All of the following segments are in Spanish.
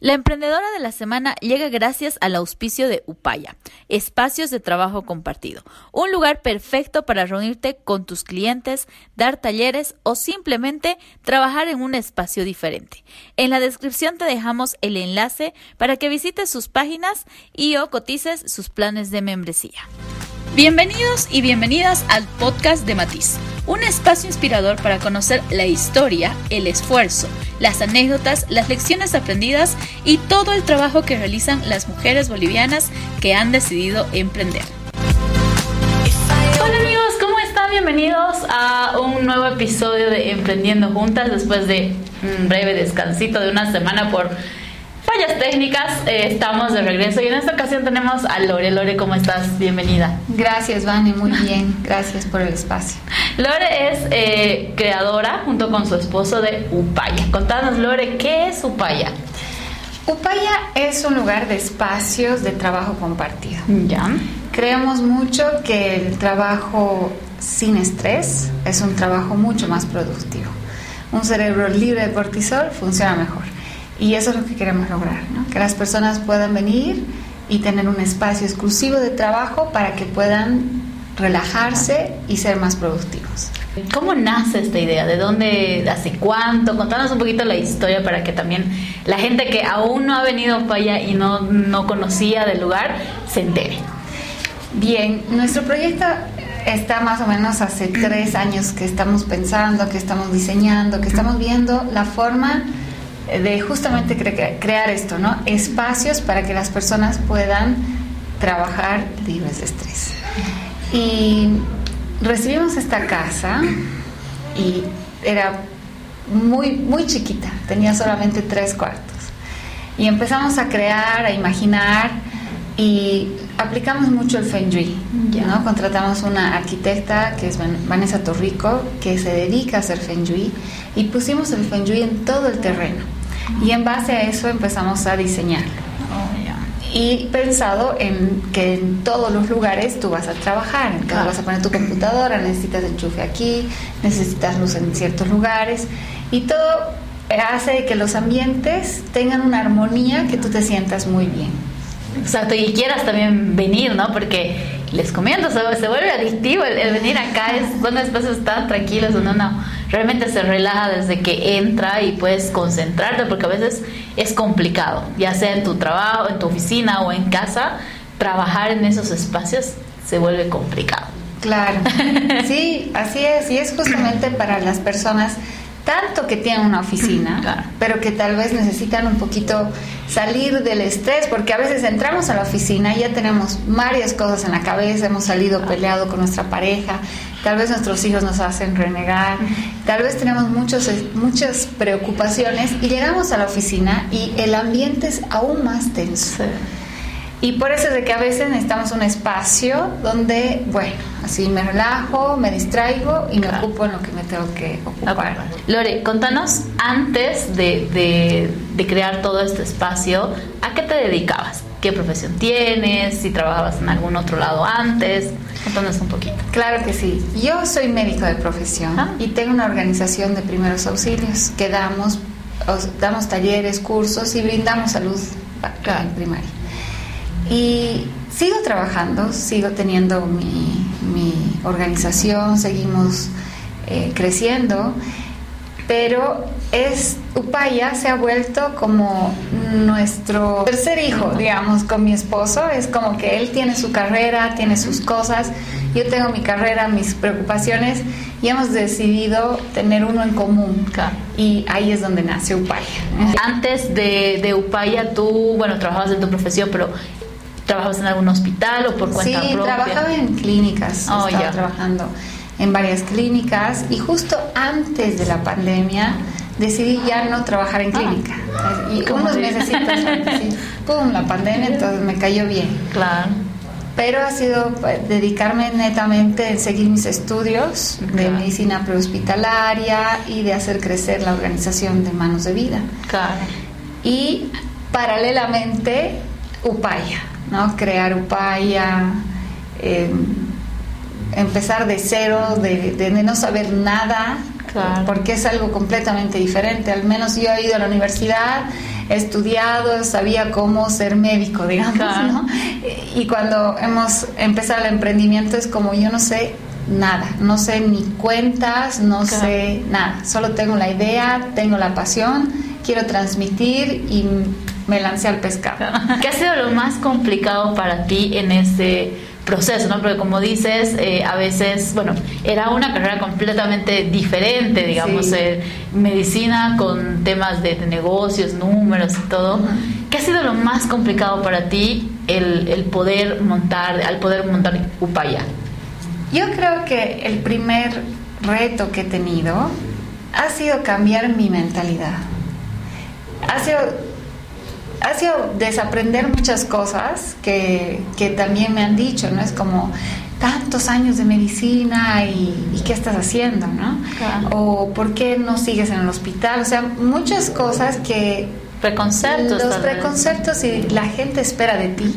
La emprendedora de la semana llega gracias al auspicio de Upaya, espacios de trabajo compartido, un lugar perfecto para reunirte con tus clientes, dar talleres o simplemente trabajar en un espacio diferente. En la descripción te dejamos el enlace para que visites sus páginas y o cotices sus planes de membresía. Bienvenidos y bienvenidas al podcast de Matiz un espacio inspirador para conocer la historia, el esfuerzo, las anécdotas, las lecciones aprendidas y todo el trabajo que realizan las mujeres bolivianas que han decidido emprender. Hola amigos, ¿cómo están? Bienvenidos a un nuevo episodio de Emprendiendo Juntas después de un breve descansito de una semana por fallas técnicas, eh, estamos de regreso y en esta ocasión tenemos a Lore. Lore, ¿cómo estás? Bienvenida. Gracias, Vani, muy bien. Gracias por el espacio. Lore es eh, creadora junto con su esposo de Upaya. Contanos, Lore, ¿qué es Upaya? Upaya es un lugar de espacios de trabajo compartido. Ya. Creemos mucho que el trabajo sin estrés es un trabajo mucho más productivo. Un cerebro libre de cortisol funciona mejor. Y eso es lo que queremos lograr, que las personas puedan venir y tener un espacio exclusivo de trabajo para que puedan relajarse y ser más productivos. ¿Cómo nace esta idea? ¿De dónde, hace cuánto? Contanos un poquito la historia para que también la gente que aún no ha venido para allá y no, no conocía del lugar se entere. Bien, nuestro proyecto está más o menos hace tres años que estamos pensando, que estamos diseñando, que estamos viendo la forma de justamente crear esto, ¿no? Espacios para que las personas puedan trabajar libres de estrés. Y recibimos esta casa y era muy, muy chiquita, tenía solamente tres cuartos. Y empezamos a crear, a imaginar y aplicamos mucho el Feng Shui, ¿no? Contratamos una arquitecta que es Vanessa Torrico, que se dedica a hacer Feng Shui y pusimos el Feng Shui en todo el terreno y en base a eso empezamos a diseñarlo. Oh, y pensado en que en todos los lugares tú vas a trabajar, en cada vas a poner tu computadora, necesitas enchufe aquí, necesitas luz en ciertos lugares y todo hace que los ambientes tengan una armonía que tú te sientas muy bien. Exacto, y quieras también venir, ¿no? Porque les comento, se, vuelve adictivo el, venir acá, es, son espacios tan tranquilos donde uno realmente se relaja desde que entra y puedes concentrarte porque a veces es complicado, ya sea en tu trabajo, en tu oficina o en casa, trabajar en esos espacios se vuelve complicado. Claro, sí, así es, y es justamente para las personas tanto que tienen una oficina, pero que tal vez necesitan un poquito salir del estrés, porque a veces entramos a la oficina y ya tenemos varias cosas en la cabeza, hemos salido peleado con nuestra pareja, tal vez nuestros hijos nos hacen renegar, tal vez tenemos muchos, muchas preocupaciones y llegamos a la oficina y el ambiente es aún más tenso. Y por eso es de que a veces necesitamos un espacio donde, bueno, así me relajo, me distraigo y me ocupo en lo que me tengo que ocupar. Lore, contanos, antes de, de, crear todo este espacio, ¿a qué te dedicabas? ¿Qué profesión tienes? ¿Si trabajabas en algún otro lado antes? Contanos un poquito. Claro que sí. Yo soy médico de profesión ah. y tengo una organización de primeros auxilios que damos, damos talleres, cursos y brindamos salud en primaria. Y sigo trabajando, sigo teniendo mi, organización, seguimos eh, creciendo, pero es Upaya se ha vuelto como nuestro tercer hijo, digamos, con mi esposo. Es como que él tiene su carrera, tiene sus cosas, yo tengo mi carrera, mis preocupaciones y hemos decidido tener uno en común. Y ahí es donde nace Upaya. Antes de, de Upaya, tú, bueno, trabajabas en tu profesión, pero ¿Trabajabas en algún hospital o por cuenta sí, propia? Sí, trabajaba en clínicas. Oh, estaba trabajando en varias clínicas y justo antes de la pandemia decidí ya no trabajar en ah. clínica. y unos meses antes, pum, la pandemia, entonces me cayó bien. Claro. Pero ha sido pues, dedicarme netamente en seguir mis estudios de medicina prehospitalaria y de hacer crecer la organización de manos de vida. Claro. Y paralelamente, Upaya ¿no? Crear Upaya, eh, empezar de cero, de, no saber nada, porque es algo completamente diferente. Al menos yo he ido a la universidad, estudiado, sabía cómo ser médico, digamos, ¿no? Y cuando hemos empezado el emprendimiento es como yo no sé nada, no sé ni cuentas, no sé nada, solo tengo la idea, tengo la pasión, quiero transmitir y me lancé al pescado. ¿Qué ha sido lo más complicado para ti en ese proceso, ¿no? Porque como dices, eh, a veces, bueno, era una carrera completamente diferente, digamos, eh, medicina con temas de, negocios, números y todo. ¿Qué ha sido lo más complicado para ti el, el poder montar, al poder montar Upaya? Yo creo que el primer reto que he tenido ha sido cambiar mi mentalidad. Ha sido, ha sido desaprender muchas cosas que, que también me han dicho, ¿no? Es como tantos años de medicina y, qué estás haciendo, ¿no? O por qué no sigues en el hospital, o sea, muchas cosas que... Preconceptos. Los preconceptos y la gente espera de ti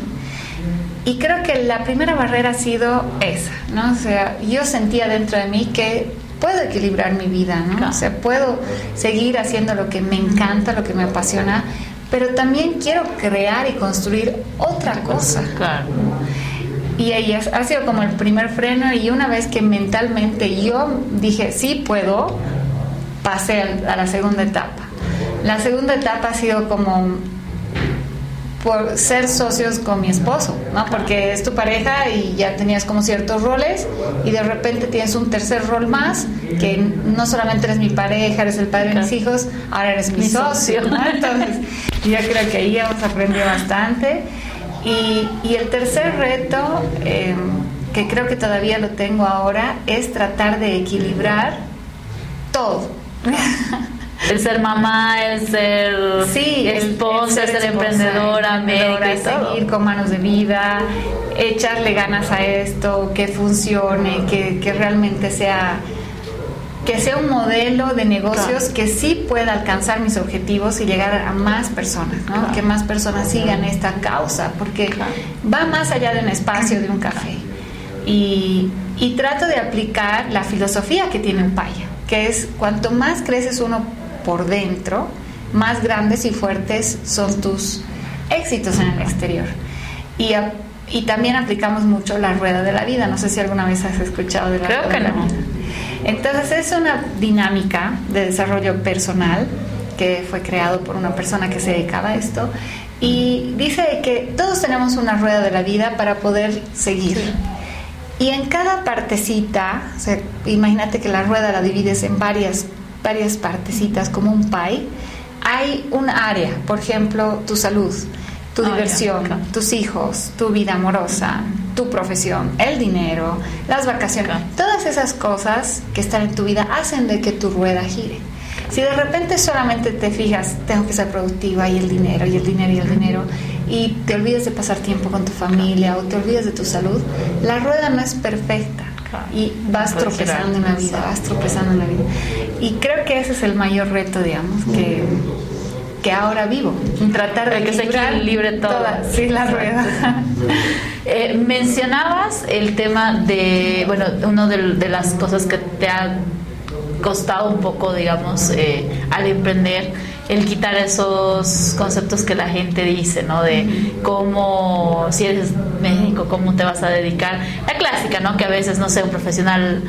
y creo que la primera barrera ha sido esa, ¿no? O sea, yo sentía dentro de mí que puedo equilibrar mi vida, ¿no? O sea, puedo seguir haciendo lo que me encanta, lo que me apasiona, pero también quiero crear y construir otra cosa. Claro. Y ahí ha sido como el primer freno y una vez que mentalmente yo dije, sí puedo, pasé a la segunda etapa. La segunda etapa ha sido como por ser socios con mi esposo, ¿no? Porque es tu pareja y ya tenías como ciertos roles y de repente tienes un tercer rol más que no solamente eres mi pareja, eres el padre de mis hijos, ahora eres mi, socio, ¿no? Entonces, yo creo que ahí hemos aprendido bastante. Y, y el tercer reto, em, que creo que todavía lo tengo ahora, es tratar de equilibrar todo. El ser mamá, el ser sí, esposa, el, ser, emprendedora, médica, seguir con manos de vida, echarle ganas a esto, que funcione, que, que realmente sea que sea un modelo de negocios que sí pueda alcanzar mis objetivos y llegar a más personas, ¿no? que más personas sigan esta causa, porque va más allá de un espacio de un café. Y, y trato de aplicar la filosofía que tiene un paya, que es cuanto más creces uno por dentro, más grandes y fuertes son tus éxitos en el exterior. Y, y también aplicamos mucho la rueda de la vida. No sé si alguna vez has escuchado de la Creo rueda que de la vida. Entonces es una dinámica de desarrollo personal que fue creado por una persona que se dedicaba a esto. Y dice que todos tenemos una rueda de la vida para poder seguir. Y en cada partecita, imagínate que la rueda la divides en varias varias partecitas como un pie, hay un área, por ejemplo, tu salud, tu ah, diversión, tus hijos, tu vida amorosa, tu profesión, el dinero, las vacaciones, todas esas cosas que están en tu vida hacen de que tu rueda gire. Si de repente solamente te fijas, tengo que ser productiva y el dinero y el dinero y el dinero, y te olvidas de pasar tiempo con tu familia o te olvidas de tu salud, la rueda no es perfecta. Y vas tropezando en la vida, vas tropezando en la vida. Y creo que ese es el mayor reto, digamos, que, que ahora vivo, tratar de que se libre toda, sí, la rueda. Eh, mencionabas el tema de, bueno, una de, las cosas que te ha costado un poco, digamos, eh, al emprender el quitar esos conceptos que la gente dice, ¿no? De cómo, si eres médico, cómo te vas a dedicar. La clásica, ¿no? Que a veces, no sé, un profesional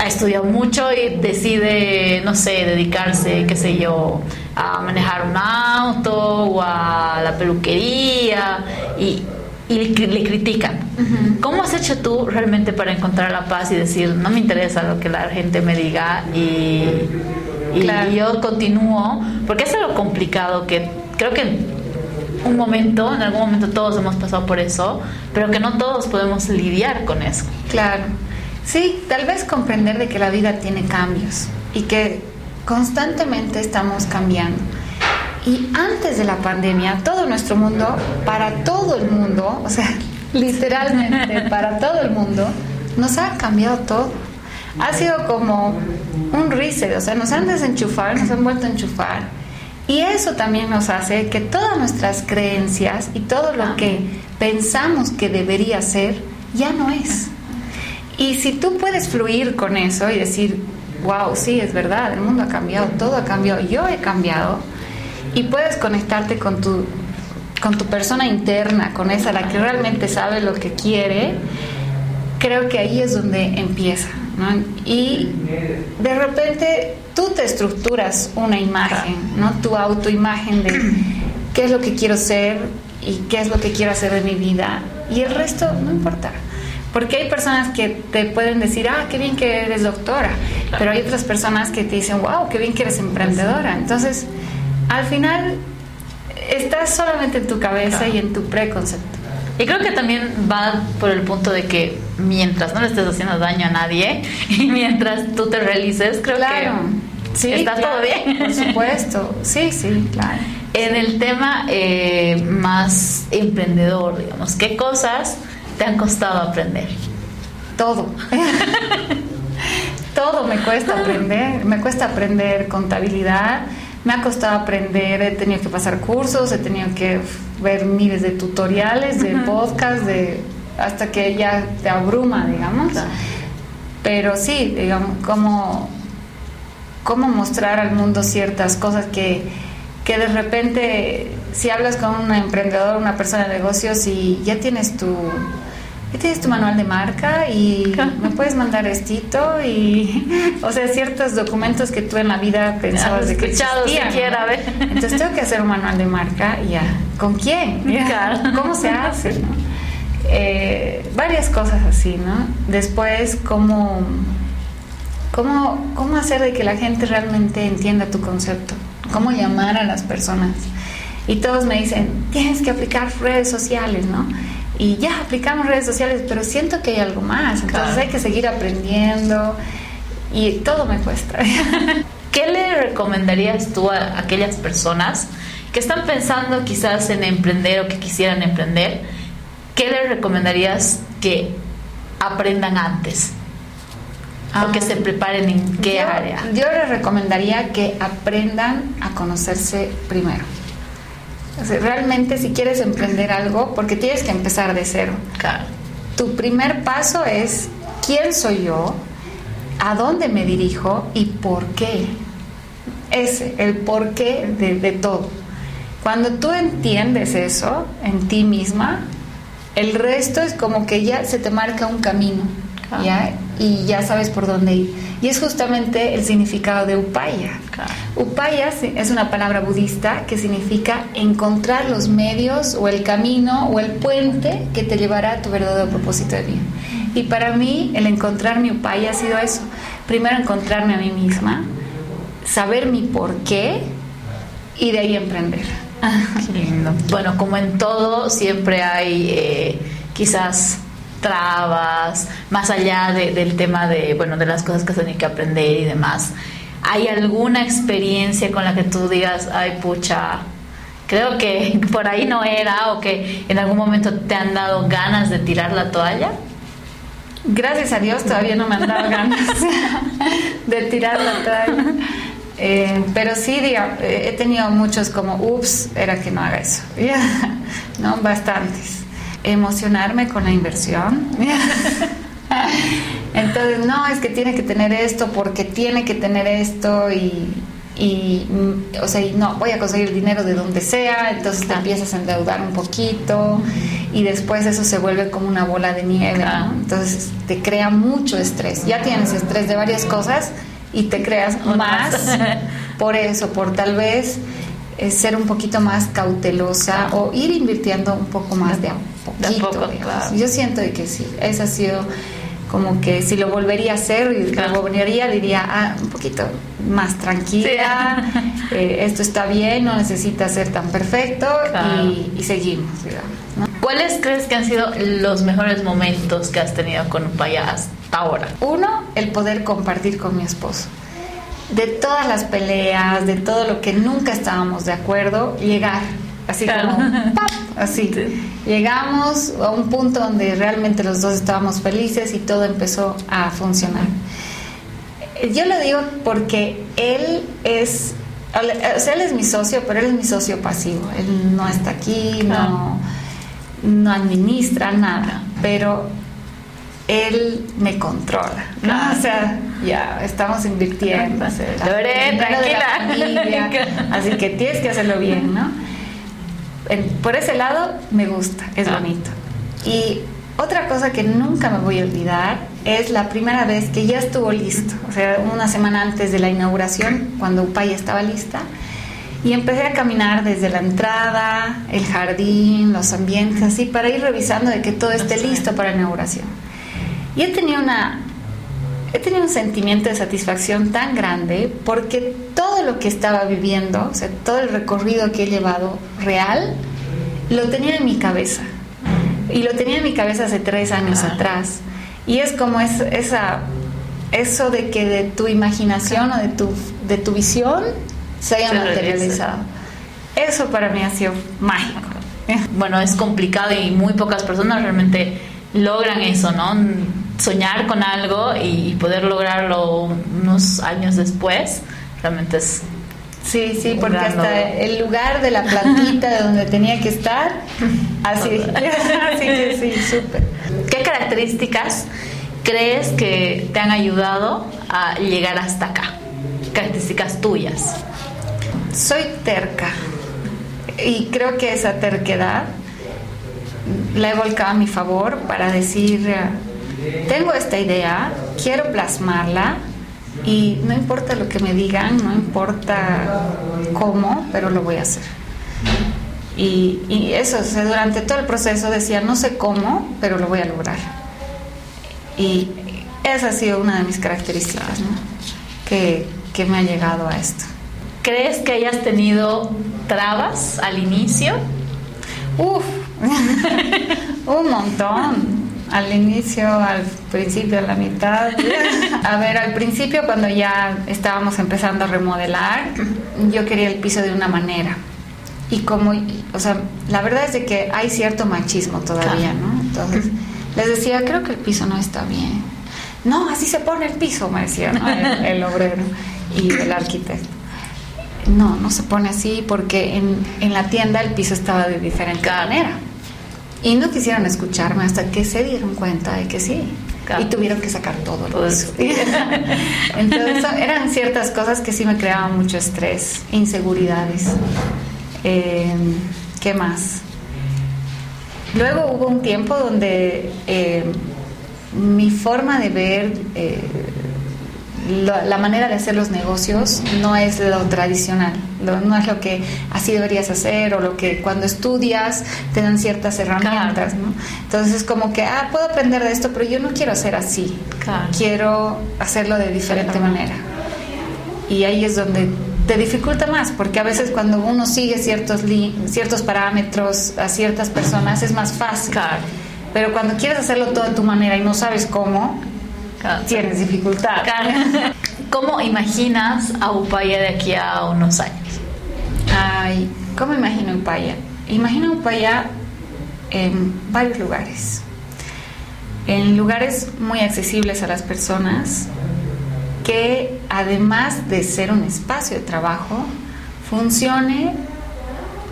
ha estudiado mucho y decide, no sé, dedicarse, qué sé yo, a manejar un auto o a la peluquería y, y le critican. ¿Cómo has hecho tú realmente para encontrar la paz y decir, no me interesa lo que la gente me diga y y yo continúo, porque es algo complicado que creo que un momento, en algún momento todos hemos pasado por eso, pero que no todos podemos lidiar con eso. Claro. Sí, tal vez comprender de que la vida tiene cambios y que constantemente estamos cambiando. Y antes de la pandemia, todo nuestro mundo, para todo el mundo, o sea, literalmente para todo el mundo, nos ha cambiado todo ha sido como un reset, o sea, nos han desenchufado, nos han vuelto a enchufar. Y eso también nos hace que todas nuestras creencias y todo lo que pensamos que debería ser, ya no es. Y si tú puedes fluir con eso y decir, wow, sí, es verdad, el mundo ha cambiado, todo ha cambiado, yo he cambiado, y puedes conectarte con tu, con tu persona interna, con esa, la que realmente sabe lo que quiere, creo que ahí es donde empieza. Y de repente tú te estructuras una imagen, ¿no? tu autoimagen de qué es lo que quiero ser y qué es lo que quiero hacer de mi vida. Y el resto no importa. Porque hay personas que te pueden decir, ah, qué bien que eres doctora, pero hay otras personas que te dicen, wow, qué bien que eres emprendedora. Entonces, al final, estás solamente en tu cabeza y en tu preconcepto. Y creo que también va por el punto de que mientras no le estés haciendo daño a nadie y mientras tú te realices, creo que sí, está todo bien. Por supuesto, sí, sí, claro. En el tema eh, más emprendedor, digamos, ¿qué cosas te han costado aprender? Todo. Todo me cuesta aprender. Me cuesta aprender contabilidad, me ha costado aprender, he tenido que pasar cursos, he tenido que ver miles de tutoriales, de podcasts, de, hasta que ya te abruma, digamos. Pero sí, digamos, cómo, cómo mostrar al mundo ciertas cosas que, que de repente, si hablas con un emprendedor, una persona de negocios y ya tienes tu tienes tu manual de marca y me puedes mandar estito y o sea ciertos documentos que tú en la vida pensabas de que existían, siquiera, entonces tengo que hacer un manual de marca y ya. Con quién cómo se hace eh, varias cosas así no después cómo cómo cómo hacer de que la gente realmente entienda tu concepto cómo llamar a las personas y todos me dicen tienes que aplicar redes sociales no y ya aplicamos redes sociales, pero siento que hay algo más, entonces hay que seguir aprendiendo y todo me cuesta. ¿Qué le recomendarías tú a aquellas personas que están pensando quizás en emprender o que quisieran emprender? ¿Qué le recomendarías que aprendan antes? o que se preparen en qué área? Yo les recomendaría que aprendan a conocerse primero realmente si quieres emprender algo, porque tienes que empezar de cero. Tu primer paso es quién soy yo, a dónde me dirijo y por qué. Es el porqué de, de todo. Cuando tú entiendes eso en ti misma, el resto es como que ya se te marca un camino, ¿ya? Y ya sabes por dónde ir. Y es justamente el significado de upaya. Upaya es una palabra budista que significa encontrar los medios o el camino o el puente que te llevará a tu verdadero propósito de vida. Y para mí el encontrar mi upaya ha sido eso. Primero encontrarme a mí misma, saber mi por qué y de ahí emprender. Qué lindo. Bueno, como en todo, siempre hay eh, quizás trabas, más allá del tema de, bueno, de las cosas que se tienen que aprender y demás. ¿Hay alguna experiencia con la que tú digas, ay pucha, creo que por ahí no era o que en algún momento te han dado ganas de tirar la toalla? Gracias a Dios todavía no me han dado ganas de tirar la toalla. Eh, pero sí, diga, eh, he tenido muchos como, ups, era que no haga eso. ¿No? Bastantes. Emocionarme con la inversión. Entonces, no, es que tiene que tener esto porque tiene que tener esto y, y o sea, y no, voy a conseguir dinero de donde sea, entonces te empiezas a endeudar un poquito y después eso se vuelve como una bola de nieve, Entonces te crea mucho estrés. Ya tienes estrés de varias cosas y te creas más por eso, por tal vez eh, ser un poquito más cautelosa o ir invirtiendo un poco más de a poquito. Yo siento que sí, esa ha sido como que si lo volvería a hacer y lo volvería diría ah, un poquito más tranquila eh, esto está bien no necesita ser tan perfecto y, seguimos ¿cuáles crees que han sido los mejores momentos que has tenido con Upaya hasta ahora? uno el poder compartir con mi esposo de todas las peleas de todo lo que nunca estábamos de acuerdo llegar así como ¡pap! así. Llegamos a un punto donde realmente los dos estábamos felices y todo empezó a funcionar. Yo lo digo porque él es, o sea, él es mi socio, pero él es mi socio pasivo. Él no está aquí, no, no administra nada, pero él me controla, ¿no? O sea, ya estamos invirtiendo. tranquila. así que tienes que hacerlo bien, ¿no? por ese lado me gusta, es ah. bonito. Y otra cosa que nunca me voy a olvidar es la primera vez que ya estuvo listo, o sea, una semana antes de la inauguración, cuando Upaya estaba lista, y empecé a caminar desde la entrada, el jardín, los ambientes, así, para ir revisando de que todo esté listo para la inauguración. Y he tenido una he tenido un sentimiento de satisfacción tan grande porque todo lo que estaba viviendo, o sea, todo el recorrido que he llevado real, lo tenía en mi cabeza. Y lo tenía en mi cabeza hace tres años atrás. Y es como es, esa, eso de que de tu imaginación o de tu, de tu visión se haya materializado. Eso para mí ha sido mágico. Bueno, es complicado y muy pocas personas realmente logran eso, ¿no? Soñar con algo y poder lograrlo unos años después, realmente es... Sí, sí, porque hasta el lugar de la plantita de donde tenía que estar, así, así que sí, súper. ¿Qué características crees que te han ayudado a llegar hasta acá? Características tuyas. Soy terca y creo que esa terquedad la he volcado a mi favor para decir, tengo esta idea, quiero plasmarla y no importa lo que me digan, no importa cómo, pero lo voy a hacer. Y, eso, durante todo el proceso decía, no sé cómo, pero lo voy a lograr. Y esa ha sido una de mis características, que, que me ha llegado a esto. ¿Crees que hayas tenido trabas al inicio? Uf, un montón. Al inicio, al principio, a la mitad. A ver, al principio cuando ya estábamos empezando a remodelar, yo quería el piso de una manera. Y como, o sea, la verdad es de que hay cierto machismo todavía, ¿no? Entonces, les decía, creo que el piso no está bien. No, así se pone el piso, me decía el obrero y el arquitecto no, no se pone así porque en, en la tienda el piso estaba de diferente manera. Y no quisieron escucharme hasta que se dieron cuenta de que sí. Y tuvieron que sacar todo piso. Entonces eran ciertas cosas que sí me creaban mucho estrés, inseguridades. Eh, ¿Qué más? Luego hubo un tiempo donde eh, mi forma de ver eh, la, manera de hacer los negocios no es lo tradicional, no es lo que así deberías hacer o lo que cuando estudias te dan ciertas herramientas, ¿no? Entonces es como que, ah, puedo aprender de esto, pero yo no quiero hacer así, quiero hacerlo de diferente manera. Y ahí es donde te dificulta más, porque a veces cuando uno sigue ciertos, ciertos parámetros a ciertas personas es más fácil. Pero cuando quieres hacerlo todo a tu manera y no sabes cómo, tienes dificultad. ¿Cómo imaginas a Upaya de aquí a unos años? Ay, ¿cómo imagino Upaya? Imagino Upaya en varios lugares. En lugares muy accesibles a las personas, que además de ser un espacio de trabajo, funcione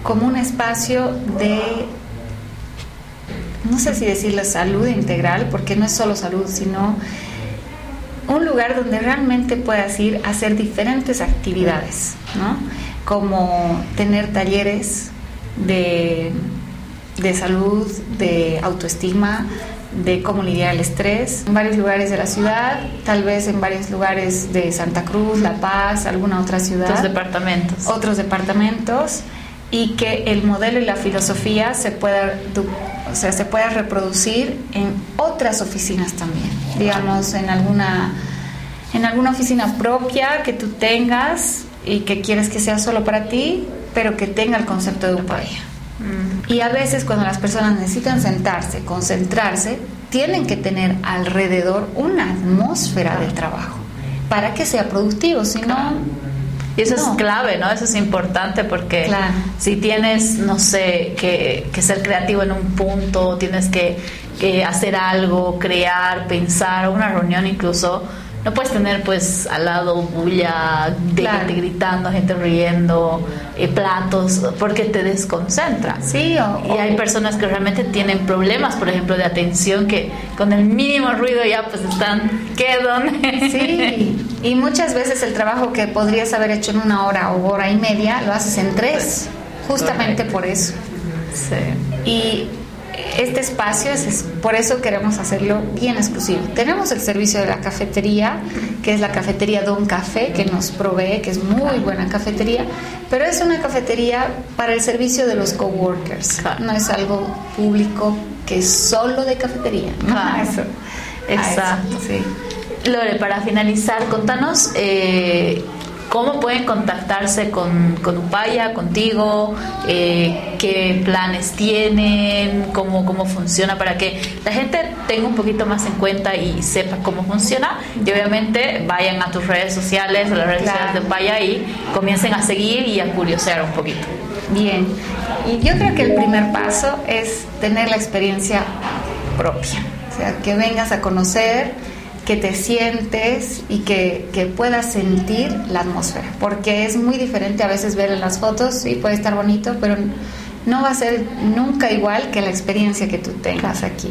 como un espacio de, no sé si decirle salud integral, porque no es solo salud, sino un lugar donde realmente puedas ir a hacer diferentes actividades, ¿no? Como tener talleres de, de salud, de autoestima, de cómo lidiar el estrés en varios lugares de la ciudad, tal vez en varios lugares de Santa Cruz, La Paz, alguna otra ciudad. Otros departamentos. Otros departamentos y que el modelo y la filosofía se pueda, o sea, se pueda reproducir en otras oficinas también, digamos, en alguna, en alguna oficina propia que tú tengas y que quieres que sea solo para ti, pero que tenga el concepto de upaya. Mm. Y a veces cuando las personas necesitan sentarse, concentrarse, tienen que tener alrededor una atmósfera de trabajo para que sea productivo, si no y eso es clave, ¿no? Eso es importante porque si tienes, no sé, que, ser creativo en un punto, tienes que, hacer algo, crear, pensar, una reunión incluso, no puedes tener pues al lado bulla de gente gritando, gente riendo, eh, platos, porque te desconcentra. Sí, y hay personas que realmente tienen problemas, por ejemplo, de atención, que con el mínimo ruido ya pues están, ¿qué, dónde? Sí, y muchas veces el trabajo que podrías haber hecho en una hora o hora y media, lo haces en tres, justamente por eso. Sí. Y este espacio es, por eso queremos hacerlo bien exclusivo. Tenemos el servicio de la cafetería, que es la cafetería Don Café, que nos provee, que es muy buena cafetería, pero es una cafetería para el servicio de los coworkers. No es algo público que es solo de cafetería. Exacto. sí. Lore, para finalizar, contanos eh, ¿Cómo pueden contactarse con, con Upaya, contigo? Eh, ¿Qué planes tienen? Cómo, ¿Cómo funciona? Para que la gente tenga un poquito más en cuenta y sepa cómo funciona. Y obviamente vayan a tus redes sociales, a las redes sociales de Upaya y comiencen a seguir y a curiosear un poquito. Bien. Y yo creo que el primer paso es tener la experiencia propia. O sea, que vengas a conocer que te sientes y que, que, puedas sentir la atmósfera, porque es muy diferente a veces ver en las fotos y puede estar bonito, pero no va a ser nunca igual que la experiencia que tú tengas aquí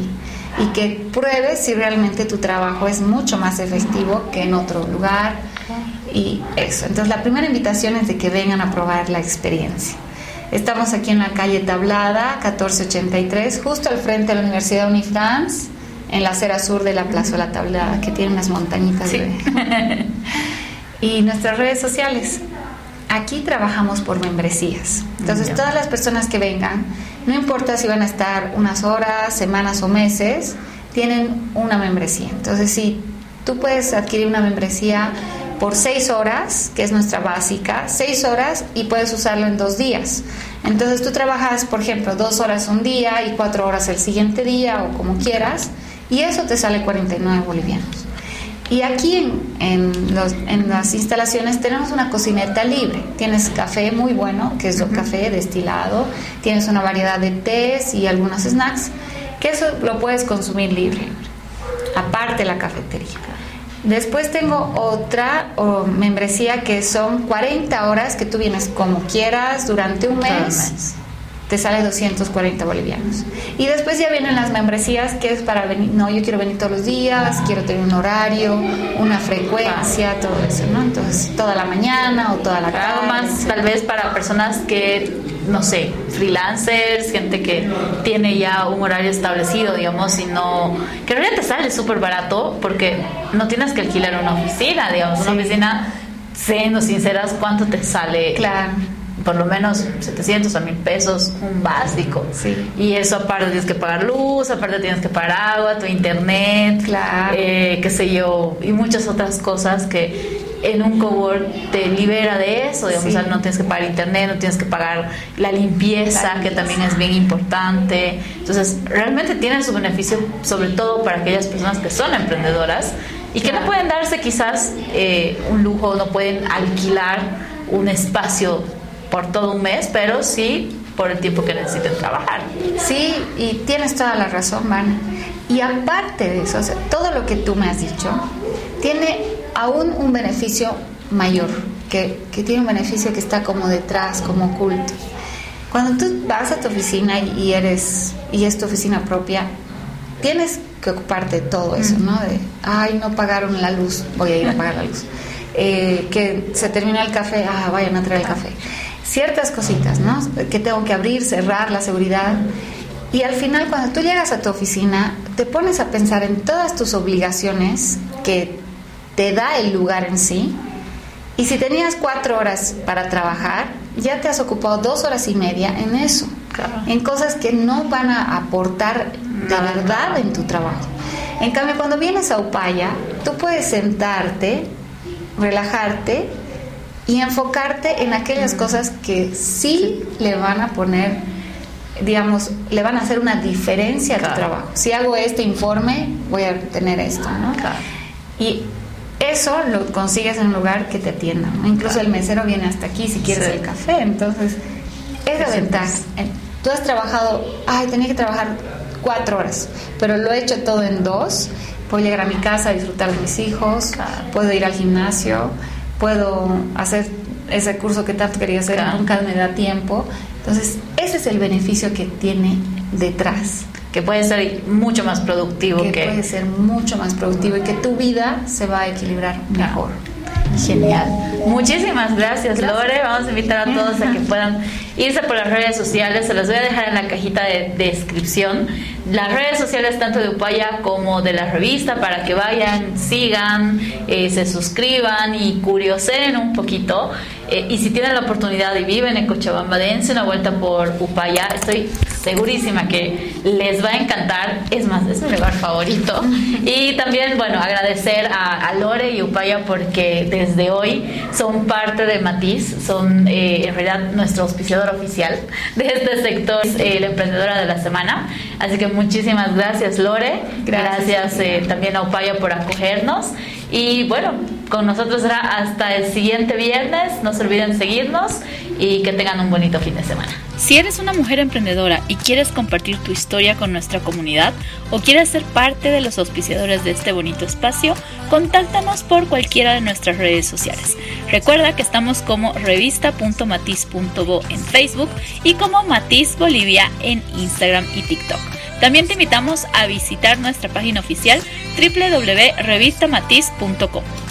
y que pruebes si realmente tu trabajo es mucho más efectivo que en otro lugar y eso. Entonces la primera invitación es de que vengan a probar la experiencia. Estamos aquí en la calle Tablada, 1483, justo al frente de la Universidad Unifrance en la acera sur de la Plaza de la Tablada, que tiene unas montañitas. y nuestras redes sociales. Aquí trabajamos por membresías. Entonces, todas las personas que vengan, no importa si van a estar unas horas, semanas o meses, tienen una membresía. Entonces, si tú puedes adquirir una membresía por seis horas, que es nuestra básica, seis horas y puedes usarlo en dos días. Entonces tú trabajas, por ejemplo, dos horas un día y cuatro horas el siguiente día o como quieras y eso te sale 49 bolivianos. Y aquí en, en, las instalaciones tenemos una cocineta libre. Tienes café muy bueno, que es un café destilado. Tienes una variedad de tés y algunos snacks, que eso lo puedes consumir libre, aparte la cafetería. Después tengo otra membresía que son 40 horas que tú vienes como quieras durante un mes te sale 240 bolivianos. Y después ya vienen las membresías que es para venir, no, yo quiero venir todos los días, quiero tener un horario, una frecuencia, todo eso, ¿no? Entonces, toda la mañana o toda la tarde. más tal vez para personas que, no sé, freelancers, gente que tiene ya un horario establecido, digamos, y no, que en realidad te sale súper barato porque no tienes que alquilar una oficina, digamos, una oficina, siendo sinceras, ¿cuánto te sale? Claro por lo menos 700 a 1000 pesos, un básico. Sí. Y eso aparte tienes que pagar luz, aparte tienes que pagar agua, tu internet, claro. eh, qué sé yo, y muchas otras cosas que en un cowork te libera de eso, digamos, no tienes que pagar internet, no tienes que pagar la limpieza, que también es bien importante. Entonces, realmente tiene su beneficio, sobre todo para aquellas personas que son emprendedoras y que no pueden darse quizás eh, un lujo, no pueden alquilar un espacio por todo un mes, pero sí por el tiempo que necesiten trabajar. Sí, y tienes toda la razón, Van. Y aparte de eso, todo lo que tú me has dicho tiene aún un beneficio mayor, que, que tiene un beneficio que está como detrás, como oculto. Cuando tú vas a tu oficina y eres y es tu oficina propia, tienes que ocuparte de todo eso, ¿no? De, ay, no pagaron la luz, voy a ir a pagar la luz. Eh, que se termina el café, ah, vayan a traer el café ciertas cositas, ¿no? Que tengo que abrir, cerrar, la seguridad. Y al final, cuando tú llegas a tu oficina, te pones a pensar en todas tus obligaciones que te da el lugar en sí. Y si tenías cuatro horas para trabajar, ya te has ocupado dos horas y media en eso, en cosas que no van a aportar de verdad en tu trabajo. En cambio, cuando vienes a Upaya, tú puedes sentarte, relajarte y enfocarte en aquellas cosas que sí le van a poner, digamos, le van a hacer una diferencia a tu trabajo. Si hago este informe, voy a tener esto, ¿no? Y eso lo consigues en un lugar que te atienda. Incluso el mesero viene hasta aquí si quieres el café. Entonces, es la ventaja. Tú has trabajado, ay, tenía que trabajar cuatro horas, pero lo he hecho todo en dos puedo llegar a mi casa a disfrutar de mis hijos, puedo ir al gimnasio, puedo hacer ese curso que tanto quería hacer, nunca me da tiempo. Entonces, ese es el beneficio que tiene detrás. Que puede ser mucho más productivo que, que... puede ser mucho más productivo y que tu vida se va a equilibrar mejor. Genial. Muchísimas gracias, Lore. Vamos a invitar a todos a que puedan irse por las redes sociales. Se las voy a dejar en la cajita de, descripción. Las redes sociales tanto de Upaya como de la revista para que vayan, sigan, eh, se suscriban y curiosen un poquito. Eh, y si tienen la oportunidad y viven en Cochabamba, dense una vuelta por Upaya. Estoy segurísima que les va a encantar. Es más, es mi lugar favorito. Y también, bueno, agradecer a, Lore y Upaya porque desde hoy son parte de Matiz, son eh, en realidad nuestro auspiciador oficial de este sector, eh, la emprendedora de la semana. Así que muchísimas gracias, Lore. Gracias, eh, también a Upaya por acogernos. Y bueno, con nosotros será hasta el siguiente viernes. No se olviden seguirnos y que tengan un bonito fin de semana. Si eres una mujer emprendedora y quieres compartir tu historia con nuestra comunidad o quieres ser parte de los auspiciadores de este bonito espacio, contáctanos por cualquiera de nuestras redes sociales. Recuerda que estamos como revista.matiz.bo en Facebook y como Matiz Bolivia en Instagram y TikTok. También te invitamos a visitar nuestra página oficial www.revistamatiz.com.